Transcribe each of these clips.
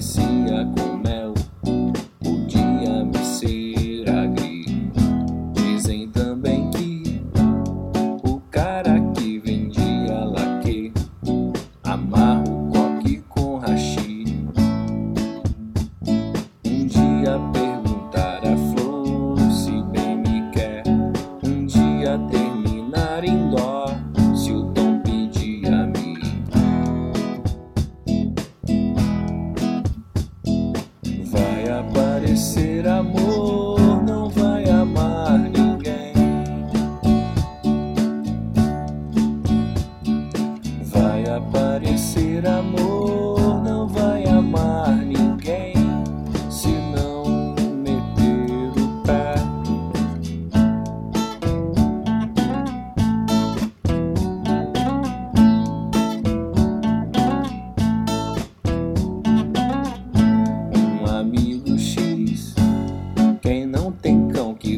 see. Aparecer amor,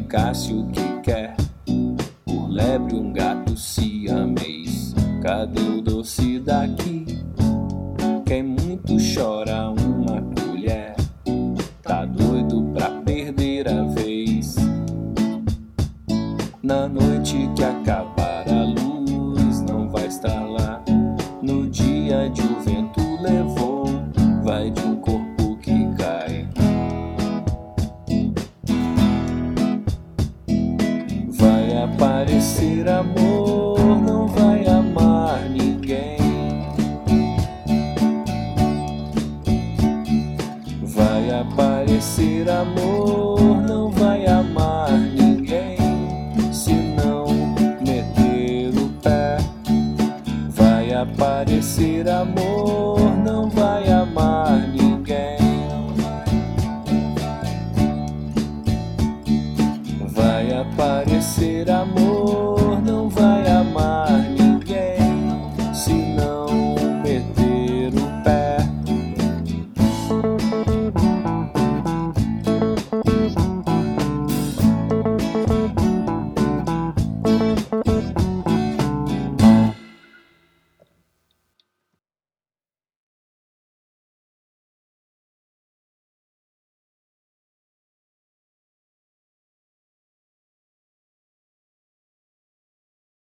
cão que casse o que quer. Por lebre um gato siamês, cadê o doce daqui? Quem muito chora uma colher, tá doido pra perder a vez. Na noite que acabar a luz, não vai estar lá. Aparecer amor, não vai amar ninguém. Vai aparecer amor, não vai amar ninguém. Se não meter o pé, vai aparecer amor, Vai aparecer amor.